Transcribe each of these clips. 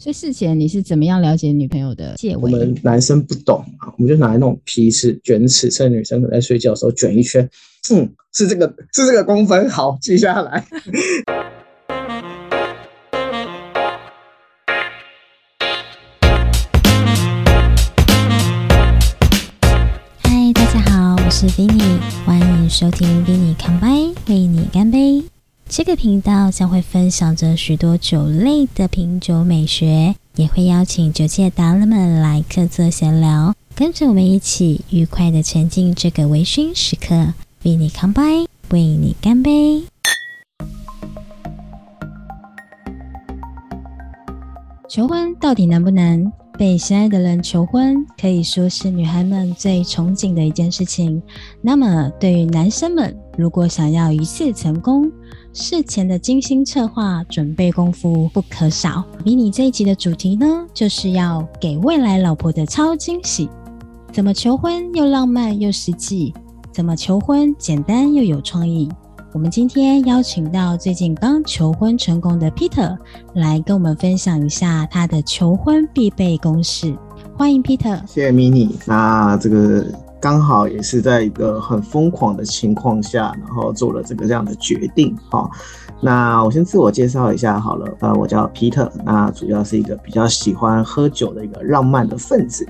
所以事前你是怎么样了解女朋友的戒围？我们男生不懂啊，我们就拿来那种皮尺卷尺，趁女生可能在睡觉的时候卷一圈，嗯，是这个是这个公分，好记下来。嗨，大家好，我是 Vinny，欢迎收听 Vinny 干杯，为你干杯。这个频道将会分享着许多酒类的品酒美学，也会邀请酒界达人们来客座闲聊，跟着我们一起愉快的沉浸这个微醺时刻。为你干杯，为你干杯。求婚到底难不难？被心爱的人求婚，可以说是女孩们最憧憬的一件事情。那么，对于男生们，如果想要一次成功，事前的精心策划、准备功夫不可少。迷你这一集的主题呢，就是要给未来老婆的超惊喜。怎么求婚又浪漫又实际？怎么求婚简单又有创意？我们今天邀请到最近刚求婚成功的 Peter 来跟我们分享一下他的求婚必备公式。欢迎 Peter，谢谢 Mini。那这个。刚好也是在一个很疯狂的情况下，然后做了这个这样的决定哈。那我先自我介绍一下好了，呃，我叫皮特那主要是一个比较喜欢喝酒的一个浪漫的分子。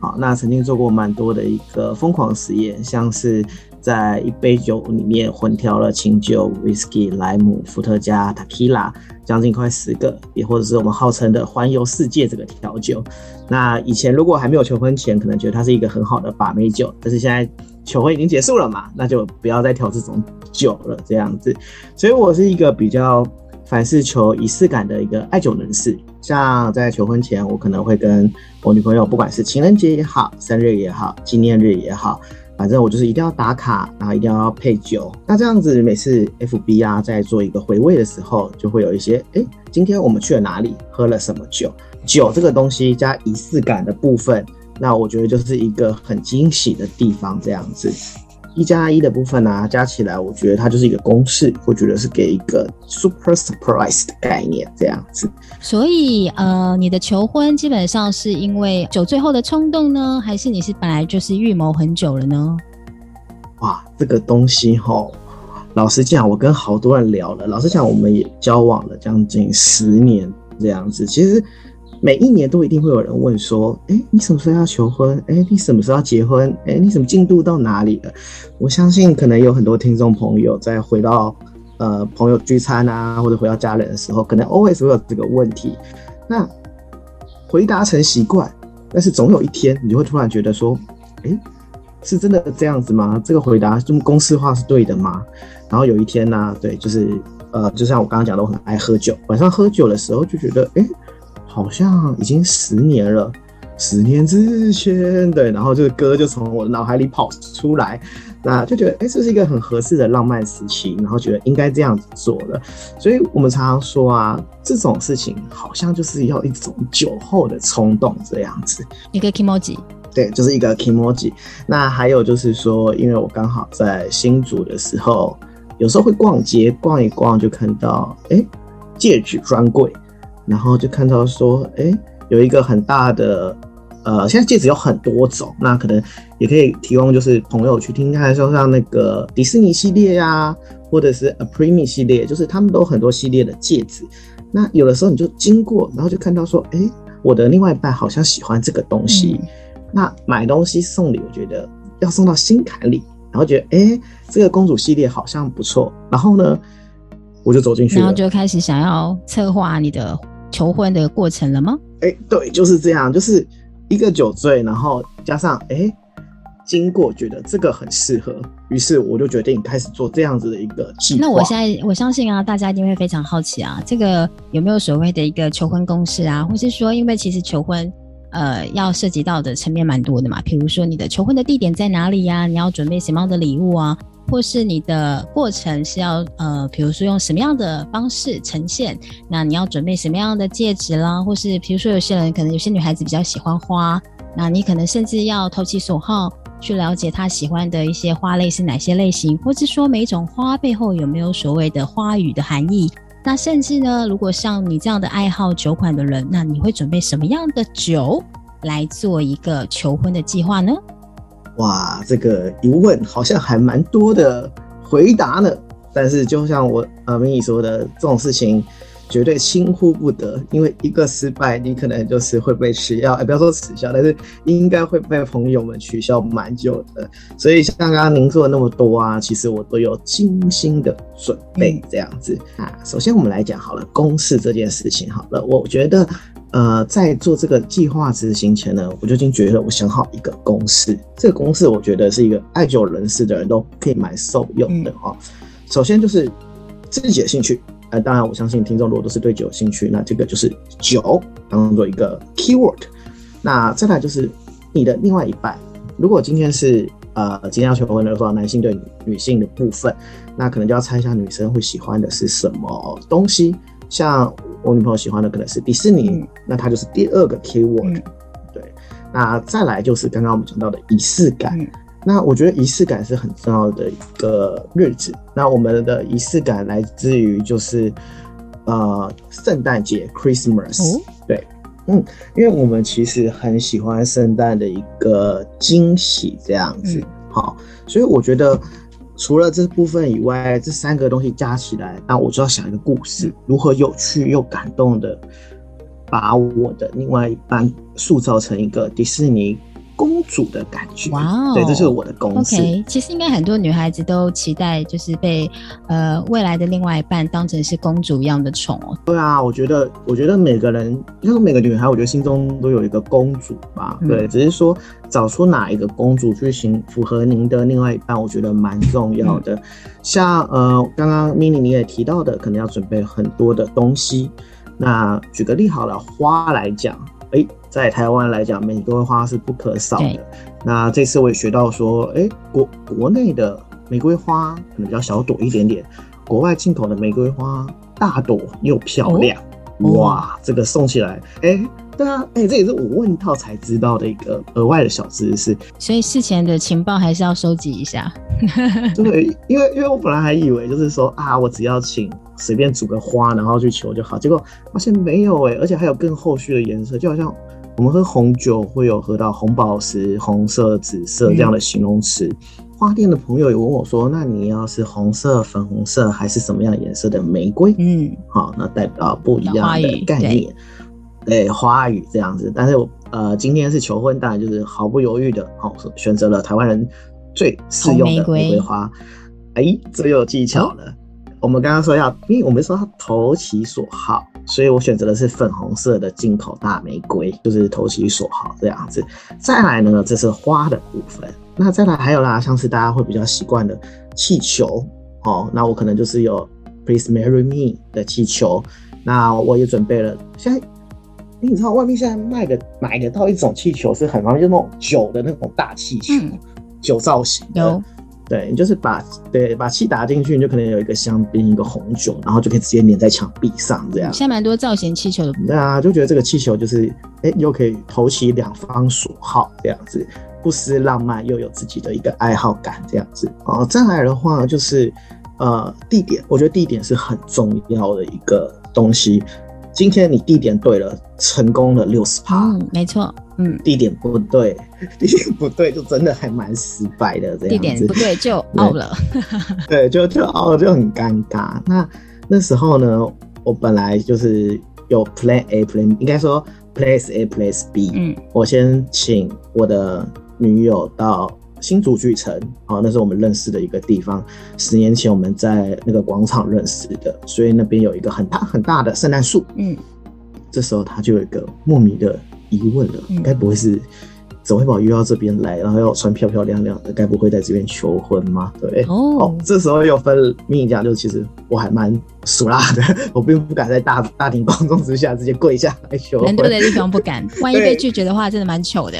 好，那曾经做过蛮多的一个疯狂实验，像是。在一杯酒里面混调了清酒、whisky、莱姆、伏特加、tequila，将近快十个，也或者是我们号称的环游世界这个调酒。那以前如果还没有求婚前，可能觉得它是一个很好的把妹酒，但是现在求婚已经结束了嘛，那就不要再调这种酒了，这样子。所以我是一个比较凡事求仪式感的一个爱酒人士。像在求婚前，我可能会跟我女朋友，不管是情人节也好、生日也好、纪念日也好。反正我就是一定要打卡，然后一定要配酒。那这样子每次 FB 啊在做一个回味的时候，就会有一些哎，今天我们去了哪里，喝了什么酒？酒这个东西加仪式感的部分，那我觉得就是一个很惊喜的地方，这样子。一加一的部分呢，加起来，我觉得它就是一个公式。我觉得是给一个 super surprise 的概念，这样子。所以，呃，你的求婚基本上是因为酒醉后的冲动呢，还是你是本来就是预谋很久了呢？哇，这个东西哈，老实讲，我跟好多人聊了。老实讲，我们也交往了将近十年这样子。其实。每一年都一定会有人问说：“哎，你什么时候要求婚？哎，你什么时候要结婚？哎，你什么进度到哪里了？”我相信可能有很多听众朋友在回到呃朋友聚餐啊，或者回到家人的时候，可能 always 会有这个问题。那回答成习惯，但是总有一天你就会突然觉得说：“哎，是真的这样子吗？这个回答这么公式化是对的吗？”然后有一天呢，对，就是呃，就像我刚刚讲的，我很爱喝酒，晚上喝酒的时候就觉得，哎。好像已经十年了，十年之前，对，然后这个歌就从我的脑海里跑出来，那就觉得，哎，这是一个很合适的浪漫时期，然后觉得应该这样子做了。所以我们常常说啊，这种事情好像就是要一种酒后的冲动这样子。一个 emoji，对，就是一个 emoji。那还有就是说，因为我刚好在新竹的时候，有时候会逛街，逛一逛就看到，哎，戒指专柜。然后就看到说，哎，有一个很大的，呃，现在戒指有很多种，那可能也可以提供，就是朋友去听看，说像那个迪士尼系列呀，或者是 A p r e m i 系列，就是他们都很多系列的戒指。那有的时候你就经过，然后就看到说，哎，我的另外一半好像喜欢这个东西。那买东西送礼，我觉得要送到心坎里，然后觉得，哎，这个公主系列好像不错。然后呢，我就走进去，然后就开始想要策划你的。求婚的过程了吗？哎，对，就是这样，就是一个酒醉，然后加上哎，经过觉得这个很适合，于是我就决定开始做这样子的一个计划。那我现在我相信啊，大家一定会非常好奇啊，这个有没有所谓的一个求婚公式啊？或是说，因为其实求婚呃要涉及到的层面蛮多的嘛，比如说你的求婚的地点在哪里呀？你要准备什么样的礼物啊？或是你的过程是要呃，比如说用什么样的方式呈现？那你要准备什么样的戒指啦？或是比如说有些人可能有些女孩子比较喜欢花，那你可能甚至要投其所好去了解她喜欢的一些花类是哪些类型，或是说每一种花背后有没有所谓的花语的含义？那甚至呢，如果像你这样的爱好酒款的人，那你会准备什么样的酒来做一个求婚的计划呢？哇，这个一问好像还蛮多的回答呢。但是就像我呃明宇说的，这种事情绝对轻忽不得，因为一个失败，你可能就是会被耻笑，哎，不要说耻笑，但是应该会被朋友们取笑蛮久的。所以像刚刚您说的那么多啊，其实我都有精心的准备这样子啊。首先我们来讲好了，公式这件事情好了，我觉得呃在做这个计划执行前呢，我就已经觉得我想好一个公式，这个公式我觉得是一个爱酒人士的人都可以蛮受用的哈。首先就是自己的兴趣，呃，当然我相信听众如果都是对酒有兴趣，那这个就是酒当做一个 keyword。那再来就是你的另外一半，如果今天是呃今天要求婚的话，男性对女性的部分，那可能就要猜一下女生会喜欢的是什么东西。像我女朋友喜欢的可能是迪士尼，那它就是第二个 keyword。对，那再来就是刚刚我们讲到的仪式感。那我觉得仪式感是很重要的一个日子。那我们的仪式感来自于就是，呃，圣诞节 Christmas。对，嗯，因为我们其实很喜欢圣诞的一个惊喜这样子。好，所以我觉得除了这部分以外，这三个东西加起来，那我就要想一个故事，如何有趣又感动的把我的另外一半塑造成一个迪士尼。公主的感觉，哇哦！对，这是我的公式。OK，其实应该很多女孩子都期待，就是被呃未来的另外一半当成是公主一样的宠哦。对啊，我觉得，我觉得每个人，因为每个女孩，我觉得心中都有一个公主吧。对，只是说找出哪一个公主去行符合您的另外一半，我觉得蛮重要的。像呃，刚刚 mini 你也提到的，可能要准备很多的东西。那举个例好了，花来讲。哎，在台湾来讲，玫瑰花是不可少的。那这次我也学到说，哎，国国内的玫瑰花可能比较小朵一点点，国外进口的玫瑰花大朵又漂亮。哇，这个送起来，哎，对啊，哎，这也是我问到才知道的一个额外的小知识。所以事前的情报还是要收集一下。对，因为因为我本来还以为就是说啊，我只要请。随便煮个花，然后去求就好。结果发现没有哎，而且还有更后续的颜色，就好像我们喝红酒会有喝到红宝石、红色、紫色这样的形容词。花店的朋友也问我说：“那你要是红色、粉红色还是什么样颜色的玫瑰？”嗯，好，那代表不一样的概念。对，花语这样子。但是呃，今天是求婚，当然就是毫不犹豫的，好选择了台湾人最适用的玫瑰花。哎，这又有技巧了。我们刚刚说要，因为我们说要投其所好，所以我选择的是粉红色的进口大玫瑰，就是投其所好这样子。再来呢，这是花的部分。那再来还有啦，像是大家会比较习惯的气球哦。那我可能就是有 Please Marry Me 的气球。那我也准备了，现在你知道外面现在卖的买得到一种气球是很方便，就那种酒的那种大气球，酒造型的。对你就是把对把气打进去，你就可能有一个香槟，一个红酒，然后就可以直接粘在墙壁上这样。现在蛮多造型气球的。对啊，就觉得这个气球就是哎，又可以投其两方所好这样子，不失浪漫，又有自己的一个爱好感这样子。哦，再来的话就是呃地点，我觉得地点是很重要的一个东西。今天你地点对了，成功了六十趴。嗯，没错。嗯，地点不对，地点不对，就真的还蛮失败的这样子。地点不对就 out 了。对，就就 out 就很尴尬。那那时候呢，我本来就是有 plan A，plan 应该说 place A，place B。嗯，我先请我的女友到新竹巨城，哦，那是我们认识的一个地方。十年前我们在那个广场认识的，所以那边有一个很大很大的圣诞树。嗯，这时候他就有一个莫名的。疑问了，该不会是怎么会把我约到这边来，然后要穿漂漂亮亮的？该不会在这边求婚吗？对哦，这时候又分秘密讲，就其实我还蛮俗辣的，我并不敢在大大庭广众之下直接跪下来求婚。人多的地方不敢，万一被拒绝的话，真的蛮糗的。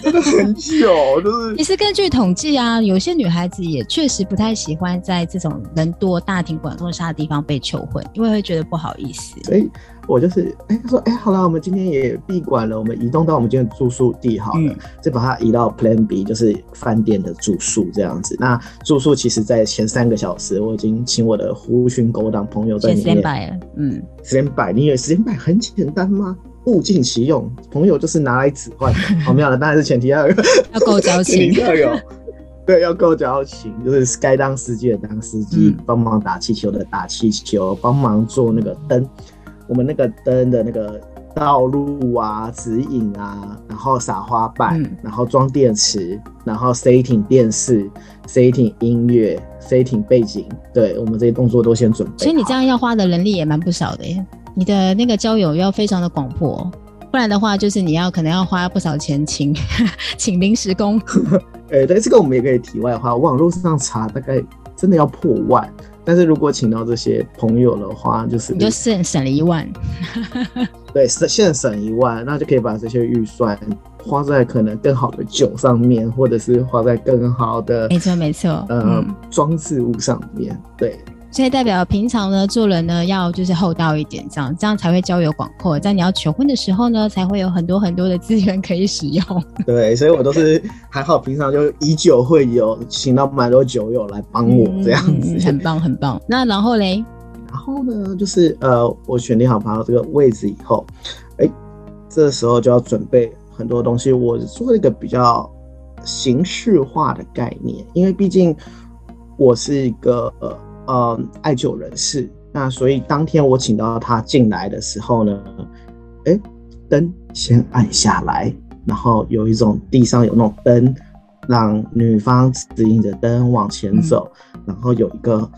真的很糗，就是。其实根据统计啊，有些女孩子也确实不太喜欢在这种人多、大庭广众下的地方被求婚，因为会觉得不好意思。所以。我就是哎、他说哎、好了，我们今天也闭馆了，我们移动到我们今天的住宿地好了，嗯。就把它移到 Plan B，就是饭店的住宿这样子。那住宿其实在前三个小时，我已经请我的狐群狗党朋友在先里面。stand by 了，嗯，时间摆，你以为时间摆很简单吗？物尽其用，朋友就是拿来使唤的。好，没有了，当然是前提要有，要够交情，要有，对，要够交情，就是该当司机的当司机嗯，帮、忙打气球的打气球，帮忙做那个灯，我们那个灯的那个道路啊、指引啊，然后撒花瓣，嗯然后装电池，然后 setting 电视，setting 音乐，setting 背景，对我们这些动作都先准备。所以你这样要花的人力也蛮不少的耶。你的那个交友要非常的广阔，不然的话就是你要可能要花不少钱请 请临时工。呃，对，这个我们也可以题外话，网络上查大概真的要破万，但是如果请到这些朋友的话，就是你就省省了一万，对省现省一万，那就可以把这些预算花在可能更好的酒上面，或者是花在更好的没错没错，呃嗯，装饰物上面。对，所以代表平常呢做人呢要就是厚道一点，这样这样才会交友广阔，在你要求婚的时候呢，才会有很多很多的资源可以使用。对，所以我都是还好，平常就以酒会友，请到蛮多酒友来帮我这样子。嗯很棒很棒。那然后嘞，然后呢，就是呃，我选定好朋友这个位置以后，哎，这时候就要准备很多东西。我做了一个比较形式化的概念，因为毕竟我是一个呃呃艾灸人士，那所以当天我请到他进来的时候呢，哎，灯先按下来，然后有一种地上有那种灯，让女方指引着灯往前走，然后有一个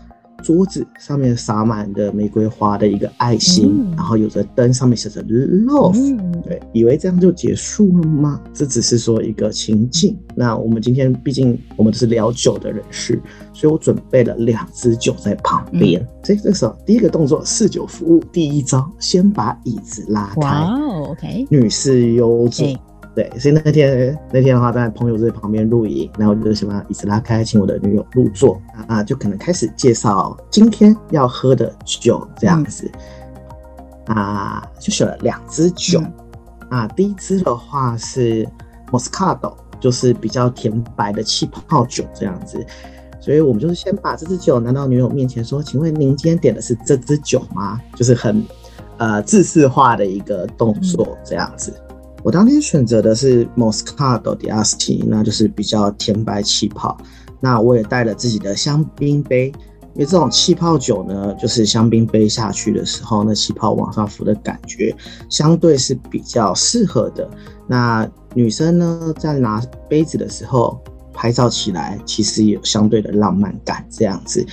桌子上面撒满的玫瑰花的一个爱心，嗯然后有着灯上面写着 love，、嗯，对，以为这样就结束了吗？这只是说一个情境。那我们今天毕竟我们都是聊酒的人士，所以我准备了两支酒在旁边。嗯所以这个时候第一个动作试酒服务，第一招先把椅子拉开，哇哦，OK，女士优坐对。对，所以那天那天的话，在朋友在旁边露营，然后我就什么椅子拉开，请我的女友入座啊，就可能开始介绍今天要喝的酒这样子。啊，就选了两支酒。嗯啊，第一支的话是 Moscato，就是比较甜白的气泡酒这样子。所以我们就是先把这支酒拿到女友面前说：“请问您今天点的是这支酒吗？”就是很呃自式化的一个动作这样子。我当天选择的是 Moscato di Asti，那就是比较甜白气泡。那我也带了自己的香槟杯，因为这种气泡酒呢，就是香槟杯下去的时候，那气泡往上浮的感觉，相对是比较适合的。那女生呢，在拿杯子的时候拍照起来，其实有相对的浪漫感，这样子。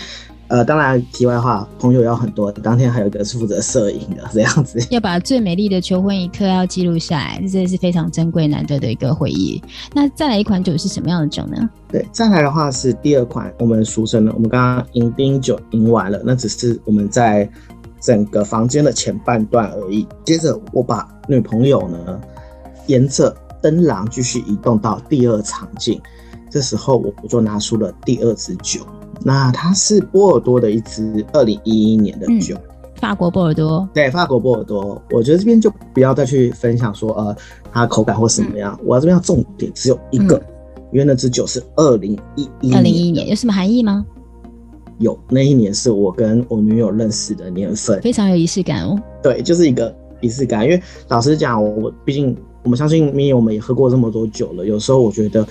呃，当然，题外话，朋友要很多，当天还有一个是负责摄影的，这样子。要把最美丽的求婚一刻要记录下来，这是非常珍贵难得的一个回忆。那再来一款酒是什么样的酒呢？对，再来的话是第二款，我们俗称的，我们刚刚迎宾酒迎完了，那只是我们在整个房间的前半段而已。接着我把女朋友呢，沿着灯廊继续移动到第二场景，这时候我我就拿出了第二支酒，那它是波尔多的一支二零一一年的酒。法国波尔多，对，法国波尔多，我觉得这边就不要再去分享说呃它口感或什么样，我这边要重点只有一个，因为那支酒是二零一一二零一一年有什么含义吗？有那一年是我跟我女友认识的年份，非常有仪式感哦。对，就是一个仪式感。因为老实讲，我毕竟我们相信咪，我们也喝过这么多酒了，有时候我觉得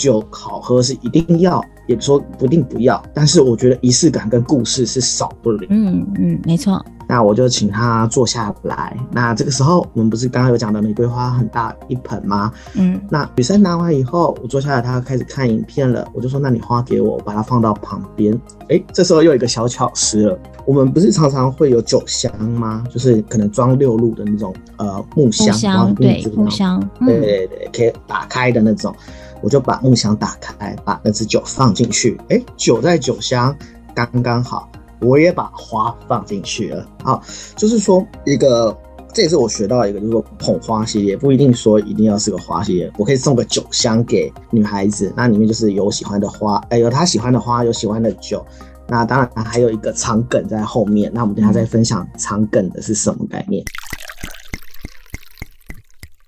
酒好喝是一定要，也说不定不要，但是我觉得仪式感跟故事是少不了。嗯嗯，没错。那我就请他坐下来。那这个时候，我们不是刚刚有讲的玫瑰花很大一盆吗？嗯那女生拿完以后，我坐下来，她开始看影片了。我就说：“那你花给我，我把它放到旁边。”哎，这时候又有一个小巧思了。我们不是常常会有酒箱吗？就是可能装六路的那种呃木箱，木箱对木木箱，对嗯对对，可以打开的那种。我就把木箱打开，把那支酒放进去。哎，酒在酒箱刚刚好，我也把花放进去了。好，就是说一个，这也是我学到一个，就是说捧花系列不一定说一定要是个花系列，我可以送个酒箱给女孩子，那里面就是有喜欢的花，哎，有她喜欢的花，有喜欢的酒。那当然还有一个长梗在后面，那我们等下再分享长梗的是什么概念。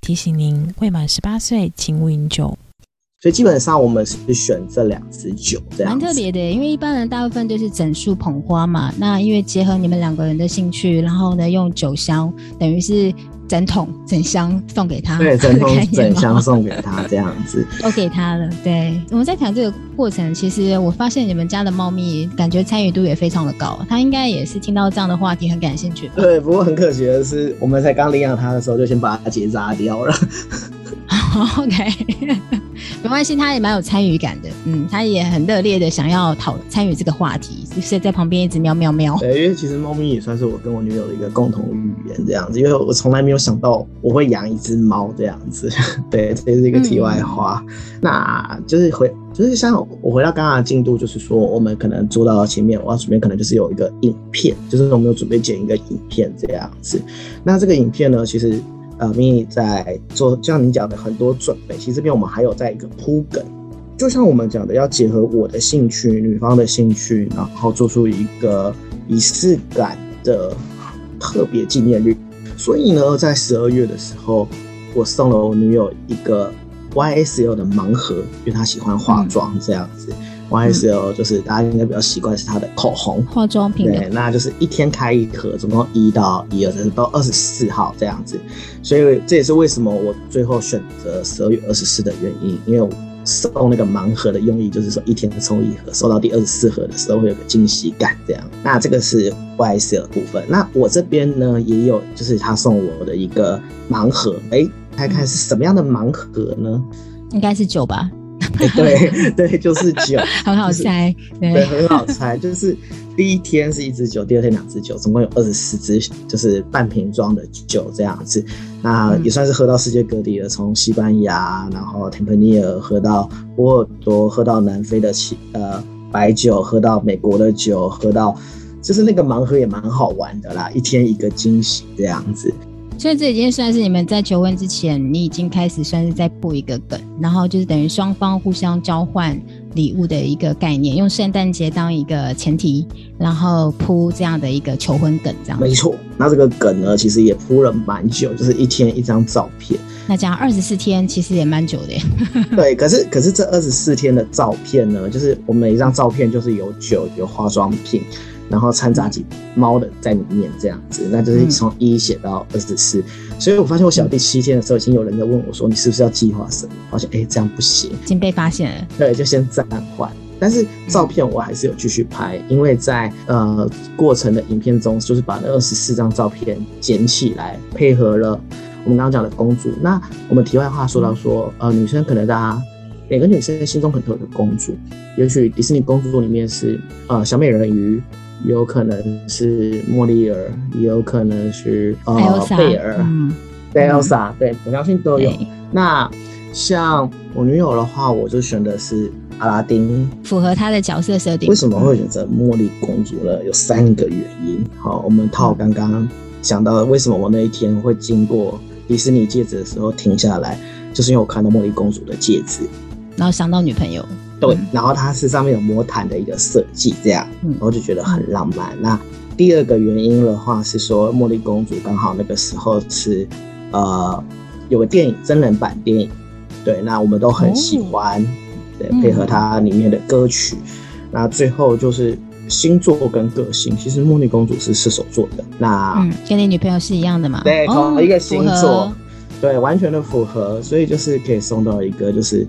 提醒您，未满十八岁请勿饮酒。所以基本上我们是选这两支酒，这样蛮特别的，因为一般人大部分都是整束捧花嘛。那因为结合你们两个人的兴趣，然后呢用酒香，等于是整桶整箱送给他，对，整桶整箱送给他这样子，都给他了。对，我们在谈这个过程，其实我发现你们家的猫咪感觉参与度也非常的高，它应该也是听到这样的话题很感兴趣。对，不过很可惜的是，我们才刚领养它的时候就先把它结扎掉了。OK，没关系，他也蛮有参与感的，嗯，他也很热烈的想要讨参与这个话题，就是在旁边一直喵喵喵。对，因为其实猫咪也算是我跟我女友的一个共同语言这样子，因为我从来没有想到我会养一只猫这样子。对，这是一个题外话。那就是回，就是像我回到刚刚的进度，就是说我们可能做到前面，我要准备可能就是有一个影片，就是我们有准备剪一个影片这样子。那这个影片呢，其实。呃，mini 在做，像你讲的很多准备，其实这边我们还有在一个铺梗，就像我们讲的，要结合我的兴趣、女方的兴趣，然后做出一个仪式感的特别纪念日。所以呢，在十二月的时候，我送了我女友一个 YSL 的盲盒，因为她喜欢化妆这样子。YSL 就是大家应该比较习惯是它的口红化妆品，对，那就是一天开一盒，总共一到一二三到二十四号这样子，所以这也是为什么我最后选择十二月二十四的原因，因为我送那个盲盒的用意就是说一天抽一盒，收到第二十四盒的时候会有个惊喜感这样。那这个是 YSL 部分，那我这边呢也有，就是他送我的一个盲盒，哎，看看是什么样的盲盒呢？应该是酒吧。对对，就是酒，很好猜，对，很好猜。就是第一天是一支酒，第二天两支酒，总共有二十四支，就是半瓶装的酒这样子。那也算是喝到世界各地了，从西班牙，然后 t e m p 尼 a 喝到波尔多，喝到南非的起呃白酒，喝到美国的酒，喝到就是那个盲盒也蛮好玩的啦，一天一个惊喜这样子。所以这已经算是你们在求婚之前，你已经开始算是在布一个梗，然后就是等于双方互相交换礼物的一个概念，用圣诞节当一个前提，然后铺这样的一个求婚梗，这样。没错，那这个梗呢，其实也铺了蛮久，就是一天一张照片。那这样二十四天其实也蛮久的。对，可是可是这二十四天的照片呢，就是我们每一张照片就是有酒有化妆品。然后掺杂几猫的在里面，这样子，那就是从一写到二十四。所以我发现我写到第七天的时候，已经有人在问我说：“你是不是要计划什么？”发现哎，这样不行，已经被发现了。对，就先暂缓。但是照片我还是有继续拍，因为在呃过程的影片中，就是把那二十四张照片剪起来，配合了我们刚刚讲的公主。那我们题外话说到说，呃，女生可能大家每个女生心中可能都有个公主，也许迪士尼公主里面是呃小美人鱼。有可能是莫莉尔，也有可能是呃贝尔，对，Elsa，对，我相信都有。那像我女友的话，我就选的是阿拉丁，符合她的角色设定。为什么会选择茉莉公主呢？有三个原因。好，我们套刚刚想到为什么我那一天会经过迪士尼戒指的时候停下来，就是因为我看到茉莉公主的戒指，然后想到女朋友。对，然后它是上面有魔毯的一个设计，这样，然后就觉得很浪漫。那第二个原因的话是说，茉莉公主刚好那个时候是，呃，有个电影真人版电影，对，那我们都很喜欢，对，配合它里面的歌曲。那最后就是星座跟个性，其实茉莉公主是射手座的，那嗯，跟你女朋友是一样的嘛？对，同一个星座，对，完全的符合，所以就是可以送到一个就是。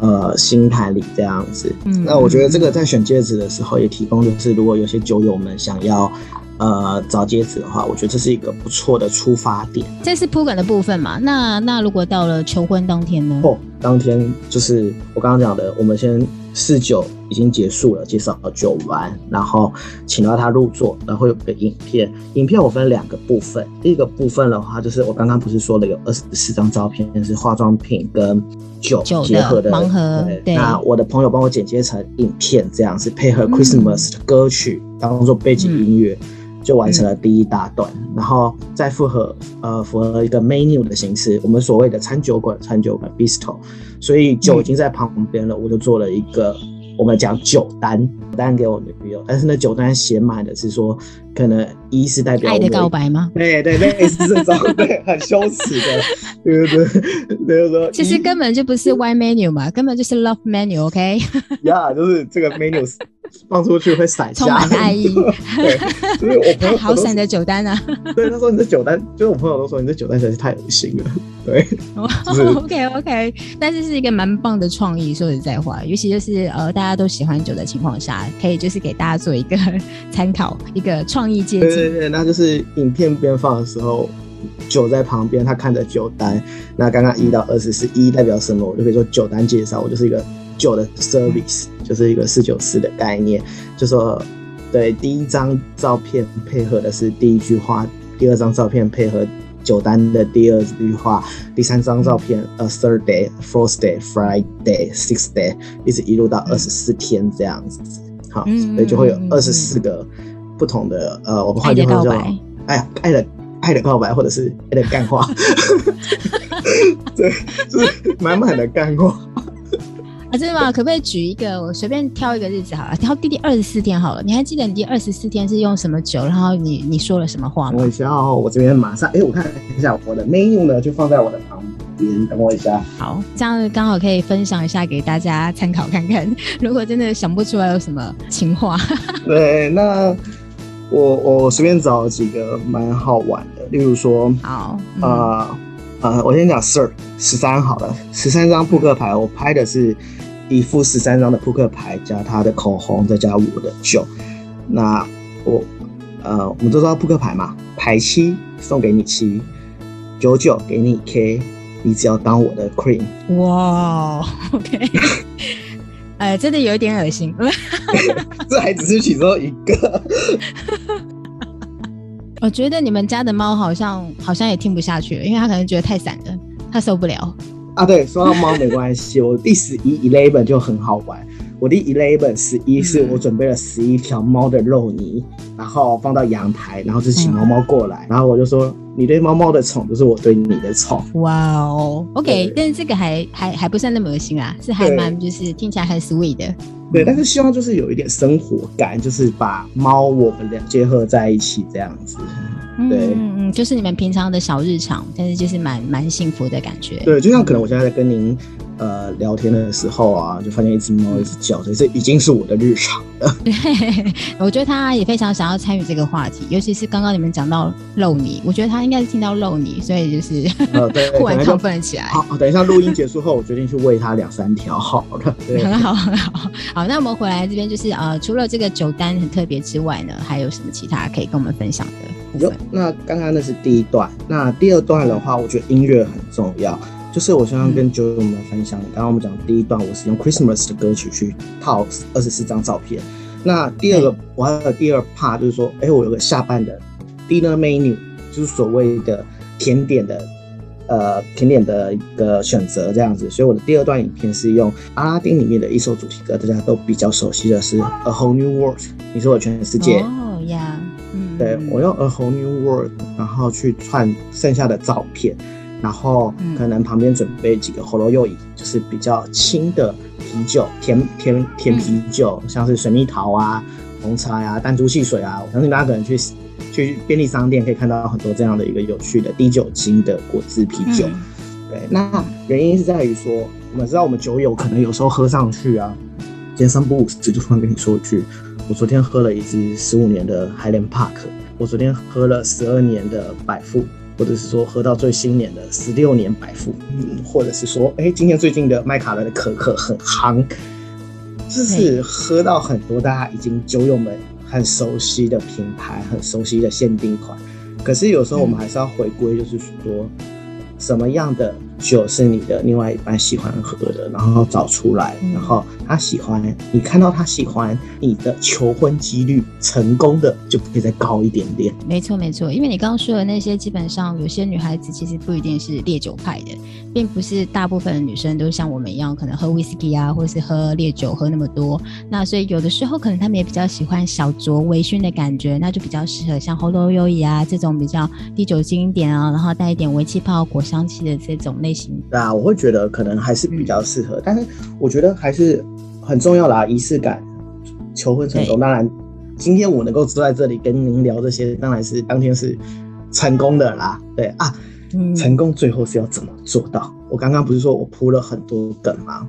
呃，星盘里这样子，嗯，那我觉得这个在选戒指的时候也提供，就是如果有些酒友们想要呃找戒指的话，我觉得这是一个不错的出发点。这是铺梗的部分嘛？那那如果到了求婚当天呢？哦，当天就是我刚刚讲的，我们先。试酒已经结束了，介绍酒完，然后请到他入座，然后有个影片。影片我分两个部分，第一个部分的话，就是我刚刚不是说了有二十四张照片是化妆品跟酒结合的盲盒。对，那我的朋友帮我剪接成影片，这样是配合 Christmas 的歌曲当做背景音乐。就完成了第一大段，然后再符合呃符合一个 menu 的形式，我们所谓的餐酒馆餐酒馆 bistro，所以酒已经在旁边了，我就做了一个我们讲九单单给我女友，但是那九单写满的是说，可能一是代表爱的告白吗？对对类似这种，对，很羞耻的，对对对，就是说，其实根本就不是 Y menu 嘛，根本就是 Love menu，OK？、呀，就是这个 menu 放出去会闪充瞎满爱意，对，就是我朋友都好闪的酒单啊！对，他说你这酒单，就是我朋友都说你这酒单实在是太恶心了，对，就是 OK OK，但是是一个蛮棒的创意，说实在话，尤其就是呃大家都喜欢酒的情况下，可以就是给大家做一个参考，一个创意借鉴。对对对，那就是影片边放的时候，酒在旁边，他看着酒单。那刚刚一到二十是一代表什么？我就可以说酒单介绍，我就是一个酒的 service，就是一个四九四的概念，就说对第一张照片配合的是第一句话，第二张照片配合。九单的第二句话，第三张照片，a third day, fourth day, Friday, sixth day，一直一路到二十四天这样子，好，嗯所以就会有二十四个不同的呃，我们换句话叫告白，哎呀，爱的爱的告白，或者是爱的干话，对，就是满满的干话。啊，真的吗？可不可以举一个？我随便挑一个日子好了，挑第第二十四天好了。你还记得你第二十四天是用什么酒？然后你你说了什么话吗等我？一下哦，我这边马上，哎、我看一下我的 menu 呢，就放在我的旁边，等我一下。好，这样刚好可以分享一下给大家参考看看。如果真的想不出来有什么情话，对，那我我随便找几个蛮好玩的，例如说，好，嗯呃呃，我先讲 Sir 十三好了，十三张扑克牌，我拍的是一副十三张的扑克牌，加他的口红，再加我的酒。那我呃，我们都知道扑克牌嘛，牌七送给你七，九九给你 K，你只要当我的 Queen。哇，OK，呃，真的有一点恶心。这还只是其中一个。我觉得你们家的猫好像好像也听不下去了，因为它可能觉得太散了，它受不了。啊，对，说到猫没关系，我第十一 eleven 就很好玩。我第 eleven 十一是我准备了十一条猫的肉泥，然后放到阳台，然后就请猫猫过来，然后我就说你对猫猫的宠就是我对你的宠。哇哦，OK，但是这个还还还不算那么恶心啊，是还对蛮就是听起来很 sweet 的。对，但是希望就是有一点生活感，就是把猫我们俩结合在一起这样子。对嗯嗯，就是你们平常的小日常，但是就是蛮蛮幸福的感觉。对，就像可能我现在在跟您呃聊天的时候啊，就发现一只猫一直叫，所以这已经是我的日常了。对，我觉得他也非常想要参与这个话题，尤其是刚刚你们讲到肉泥，我觉得他应该是听到肉泥，所以就是呃，对，忽然亢奋起来。好，等一下录音结束后，我决定去喂他两三条好了。对，很好，很好。好，那我们回来这边就是呃，除了这个酒单很特别之外呢，还有什么其他可以跟我们分享的有？那刚刚那是第一段，那第二段的话，我觉得音乐很重要。就是我刚刚跟酒友们分享，刚刚我们讲第一段，我是用 Christmas 的歌曲去套二十四张照片。那第二个，我还有第二 part，就是说，哎、我有个下半的 dinner menu，就是所谓的甜点的呃甜点的一个选择这样子。所以我的第二段影片是用阿拉丁里面的一首主题歌，大家都比较熟悉的是 A Whole New World，你是我全世界。哦呀，嗯，对我用 A Whole New World，然后去串剩下的照片，然后嗯可能旁边准备几个喉咙柚饮，就是比较轻的啤酒，甜甜甜啤酒，像是水蜜桃啊、红茶呀、弹珠汽水啊。我相信大家可能去去便利商店可以看到很多这样的一个有趣的低酒精的果汁啤酒。嗯对，那原因是在于说，我们知道我们酒友可能有时候喝上去啊，今天三不五时就突然跟你说一句，我昨天喝了一支十五年的 Highland Park，我昨天喝了十二年的百富，或者是说喝到最新年的十六年百富，嗯，或者是说，哎、今天最近的麦卡伦的可可很夯，就是喝到很多大家已经酒友们很熟悉的品牌，很熟悉的限定款。可是有时候我们还是要回归，就是说，什么样的酒是你的另外一半喜欢喝的，然后找出来，嗯然后他喜欢，你看到他喜欢，你的求婚几率成功的就可以再高一点点。没错没错，因为你刚刚说的那些，基本上有些女孩子其实不一定是烈酒派的，并不是大部分的女生都像我们一样，可能喝 whisky 啊，或是喝烈酒喝那么多。那所以有的时候可能她们也比较喜欢小酌微醺的感觉，那就比较适合像 h o l o y o 啊这种比较低酒精一点啊，然后带一点微气泡、果香气的这种类型。对啊，我会觉得可能还是比较适合，但是我觉得还是很重要啦，仪式感，求婚成功。当然，今天我能够坐在这里跟您聊这些，当然是当天是成功的啦。对啊，嗯成功最后是要怎么做到？我刚刚不是说我铺了很多梗吗？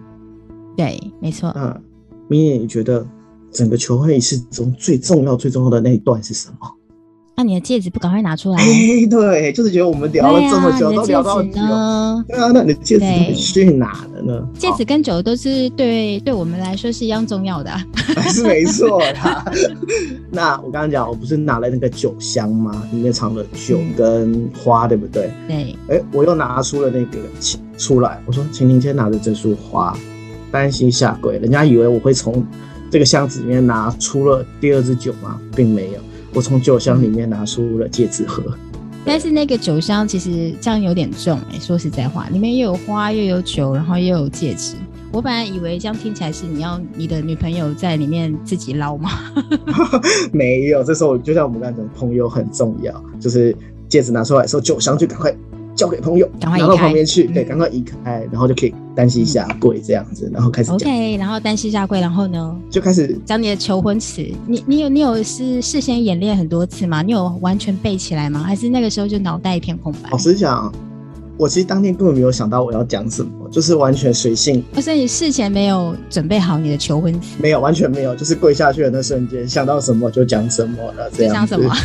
对，没错。嗯明年你觉得整个求婚仪式中最重要、最重要的那一段是什么？那你的戒指不赶快拿出来？哎、对，就是觉得我们聊了这么久，啊、都聊到久。呢？对啊，那你的戒指去哪了呢？戒指跟酒都是对对我们来说是一样重要的、啊。还 是没错啦。那我刚刚讲，我不是拿了那个酒箱吗？里面藏了酒跟花，对不对？对，哎、我又拿出了那个出来，我说，请您先拿着这束花，担心下跪。人家以为我会从这个箱子里面拿出了第二支酒吗？并没有，我从酒箱里面拿出了戒指盒。但是那个酒箱其实这样有点重哎、说实在话，里面又有花又有酒，然后又有戒指。我本来以为这样听起来是你要你的女朋友在里面自己捞嘛，没有，这时候就像我们刚才讲，朋友很重要，就是戒指拿出来的时候，酒箱就赶快交给朋友，拿到赶快移到旁边去，对，嗯赶快移开，然后就可以单膝下跪这样子，然后开始 OK，然后单膝下跪，然后呢，就开始讲你的求婚词，你你有你有是事先演练很多次吗？你有完全背起来吗？还是那个时候就脑袋一片空白老？实讲，我其实当天根本没有想到我要讲什么，就是完全随性，哦所以你事前没有准备好你的求婚词，没有完全没有，就是跪下去的那瞬间，想到什么就讲什么了，这样子。就讲什么？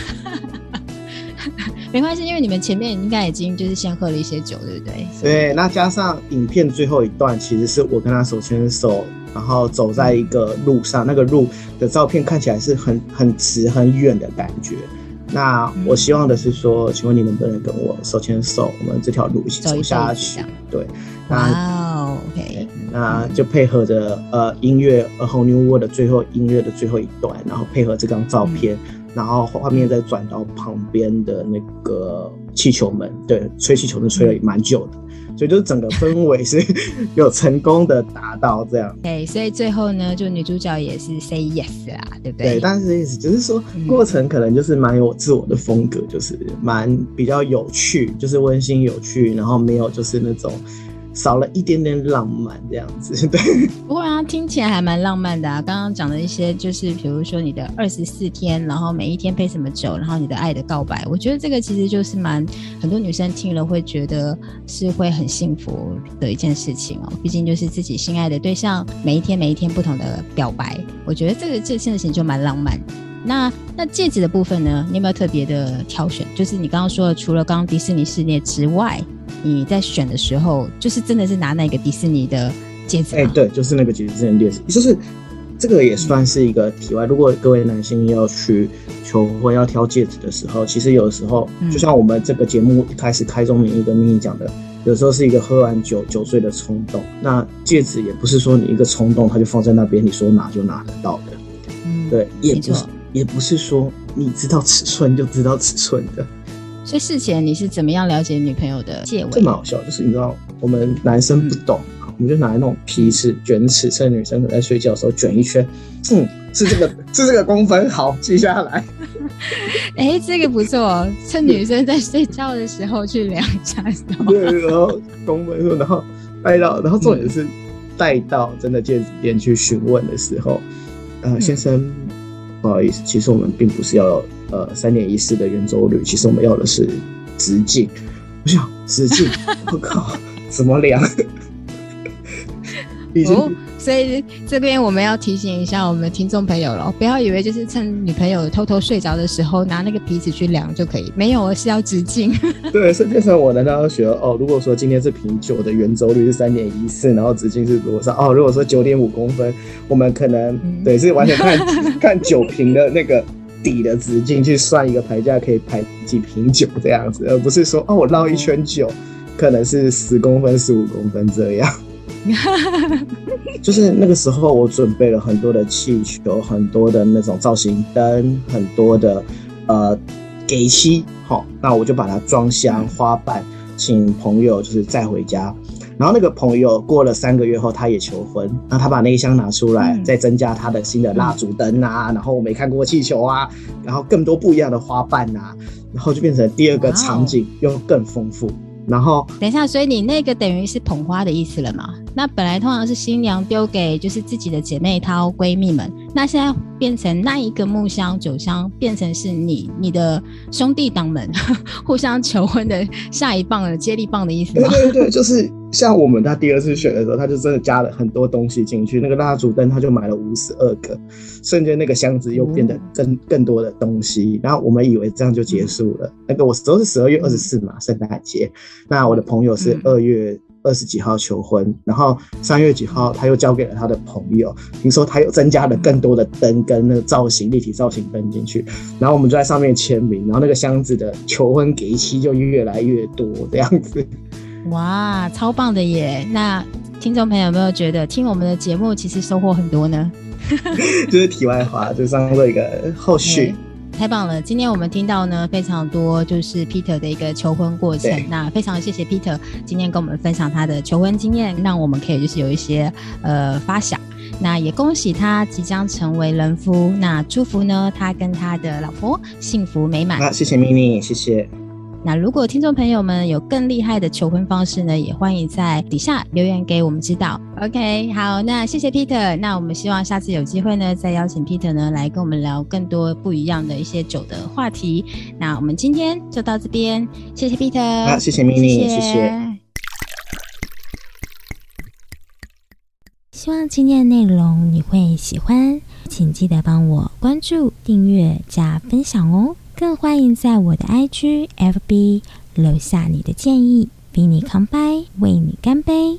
没关系，因为你们前面应该已经就是先喝了一些酒，对不对？对，那加上影片最后一段，其实是我跟他手牵手，然后走在一个路上，那个路的照片看起来是很很直很远的感觉。那我希望的是说，请问你能不能跟我手牵手，我们这条路一起走下去？对，那，OK，那就配合着呃音乐《A Whole New World》的最后音乐的最后一段，然后配合这张照片，然后画面再转到旁边的那个气球门，对，吹气球是吹了蛮久的，所以就是整个氛围是有成功的达到这样。对，所以最后呢，就女主角也是 say yes 啦，对不对，对？但是意思就是说嗯过程可能就是蛮有自我的风格，就是蛮比较有趣，就是温馨有趣，然后没有就是那种少了一点点浪漫这样子。对，不过啊，听起来还蛮浪漫的啊。刚刚讲的一些，就是比如说你的二十四天，然后每一天配什么酒，然后你的爱的告白，我觉得这个其实就是蛮很多女生听了会觉得是会很幸福的一件事情哦。毕竟就是自己心爱的对象，每一天每一天不同的表白，我觉得这个这件事情就蛮浪漫。那那戒指的部分呢？你有没有特别的挑选？就是你刚刚说的，除了刚刚迪士尼系列之外，你在选的时候，就是真的是拿那个迪士尼的戒指吗？哎、对，就是那个迪士尼戒指，就是这个也算是一个题外。如果各位男性要去求婚要挑戒指的时候，其实有的时候，嗯就像我们这个节目一开始开宗明义跟咪咪讲的，有时候是一个喝完酒酒醉的冲动。那戒指也不是说你一个冲动，它就放在那边，你说拿就拿得到的。嗯，对，也不是。也不是说你知道尺寸就知道尺寸的。所以事前你是怎么样了解女朋友的戒围？这蛮好笑，就是你知道我们男生不懂，我们就拿那种皮尺卷尺，趁女生在睡觉的时候卷一圈，嗯，是这个是这个公分，好记下来。哎、这个不错，趁女生在睡觉的时候去量一下手。对，然后公分数，然后带到，然后重点是带到真的戒指店去询问的时候，呃，先生，不好意思，其实我们并不是要呃三点一四的圆周率，其实我们要的是直径。我想直径，我靠，怎么量？哦，所以这边我们要提醒一下我们的听众朋友了，不要以为就是趁女朋友偷偷睡着的时候拿那个皮尺去量就可以，没有，是要直径。对，所以变成我难道要学哦？如果说今天是瓶酒的圆周率是三点一四，然后直径是多少？哦，如果说九点五公分，我们可能、嗯对是完全看 看酒瓶的那个底的直径去算一个牌价可以排几瓶酒这样子，而不是说哦我绕一圈酒可能是十公分、十五公分这样。就是那个时候，我准备了很多的气球，很多的那种造型灯，很多的呃给漆，好，那我就把它装箱花瓣，请朋友就是载回家。然后那个朋友过了三个月后，他也求婚，那他把那一箱拿出来，嗯再增加他的新的蜡烛灯啊，然后我没看过气球啊，然后更多不一样的花瓣啊，然后就变成第二个场景又更丰富。然后等一下，所以你那个等于是捧花的意思了吗？那本来通常是新娘丢给就是自己的姐妹淘、闺蜜们，那现在变成那一个木箱、酒箱，变成是你你的兄弟党们 互相求婚的下一棒的接力棒的意思对吗？对对，就是像我们他第二次选的时候，他就真的加了很多东西进去，那个蜡烛灯他就买了五十二个，瞬间那个箱子又变得更更多的东西，然后我们以为这样就结束了。那个我都是十二月二十四嘛，圣诞节，那我的朋友是嗯二月。二十几号求婚，然后三月几号他又交给了他的朋友，听说他又增加了更多的灯跟那个造型立体造型灯进去，然后我们就在上面签名，然后那个箱子的求婚给期就越来越多这样子。哇，超棒的耶！那听众朋友有没有觉得听我们的节目其实收获很多呢？就是题外话，就是当做一个后续。太棒了！今天我们听到呢非常多，就是 Peter 的一个求婚过程。那非常谢谢 Peter 今天跟我们分享他的求婚经验，让我们可以就是有一些呃发想。那也恭喜他即将成为人夫，那祝福呢他跟他的老婆幸福美满。好谢谢 mini，谢谢。那如果听众朋友们有更厉害的求婚方式呢，也欢迎在底下留言给我们知道。OK，好，那谢谢 Peter。那我们希望下次有机会呢，再邀请 Peter 呢来跟我们聊更多不一样的一些酒的话题。那我们今天就到这边，谢谢 Peter。好谢谢 mini，谢谢。希望今天的内容你会喜欢，请记得帮我关注、订阅、加分享哦。更欢迎在我的 IG、FB 留下你的建议，比你康拜，为你干杯。